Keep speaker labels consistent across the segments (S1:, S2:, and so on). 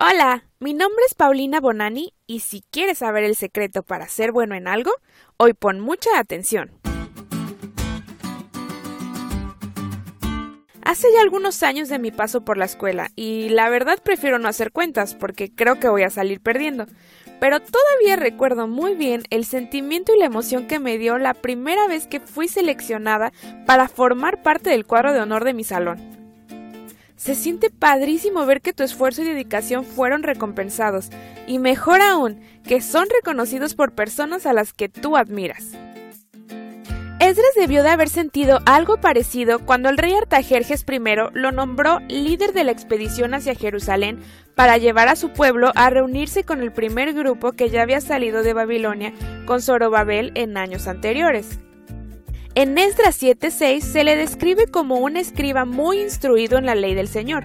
S1: Hola, mi nombre es Paulina Bonani y si quieres saber el secreto para ser bueno en algo, hoy pon mucha atención. Hace ya algunos años de mi paso por la escuela y la verdad prefiero no hacer cuentas porque creo que voy a salir perdiendo. Pero todavía recuerdo muy bien el sentimiento y la emoción que me dio la primera vez que fui seleccionada para formar parte del cuadro de honor de mi salón. Se siente padrísimo ver que tu esfuerzo y dedicación fueron recompensados, y mejor aún, que son reconocidos por personas a las que tú admiras. Esdras debió de haber sentido algo parecido cuando el rey Artajerjes I lo nombró líder de la expedición hacia Jerusalén para llevar a su pueblo a reunirse con el primer grupo que ya había salido de Babilonia con Zorobabel en años anteriores. En Esdras 7:6 se le describe como un escriba muy instruido en la ley del Señor.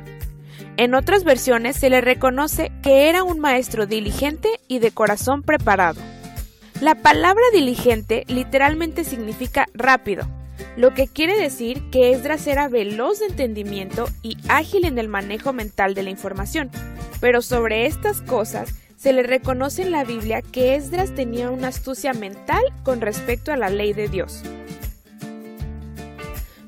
S1: En otras versiones se le reconoce que era un maestro diligente y de corazón preparado. La palabra diligente literalmente significa rápido, lo que quiere decir que Esdras era veloz de entendimiento y ágil en el manejo mental de la información. Pero sobre estas cosas se le reconoce en la Biblia que Esdras tenía una astucia mental con respecto a la ley de Dios.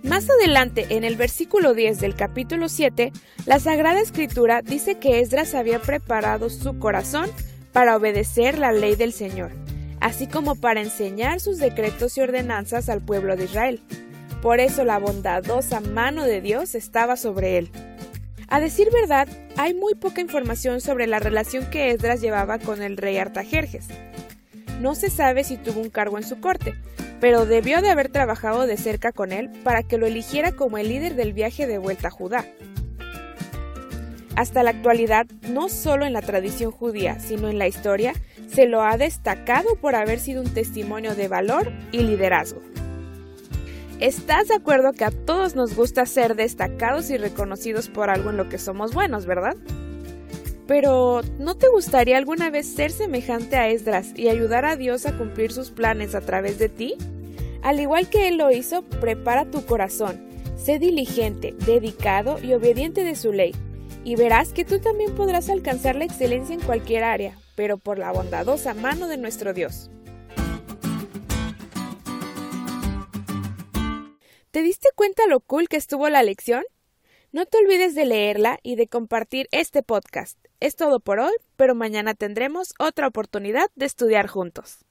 S1: Más adelante, en el versículo 10 del capítulo 7, la Sagrada Escritura dice que Esdras había preparado su corazón para obedecer la ley del Señor, así como para enseñar sus decretos y ordenanzas al pueblo de Israel. Por eso la bondadosa mano de Dios estaba sobre él. A decir verdad, hay muy poca información sobre la relación que Esdras llevaba con el rey Artajerjes. No se sabe si tuvo un cargo en su corte, pero debió de haber trabajado de cerca con él para que lo eligiera como el líder del viaje de vuelta a Judá. Hasta la actualidad, no solo en la tradición judía, sino en la historia, se lo ha destacado por haber sido un testimonio de valor y liderazgo. ¿Estás de acuerdo que a todos nos gusta ser destacados y reconocidos por algo en lo que somos buenos, verdad? Pero, ¿no te gustaría alguna vez ser semejante a Esdras y ayudar a Dios a cumplir sus planes a través de ti? Al igual que Él lo hizo, prepara tu corazón, sé diligente, dedicado y obediente de su ley, y verás que tú también podrás alcanzar la excelencia en cualquier área, pero por la bondadosa mano de nuestro Dios. ¿Te diste cuenta lo cool que estuvo la lección? No te olvides de leerla y de compartir este podcast. Es todo por hoy, pero mañana tendremos otra oportunidad de estudiar juntos.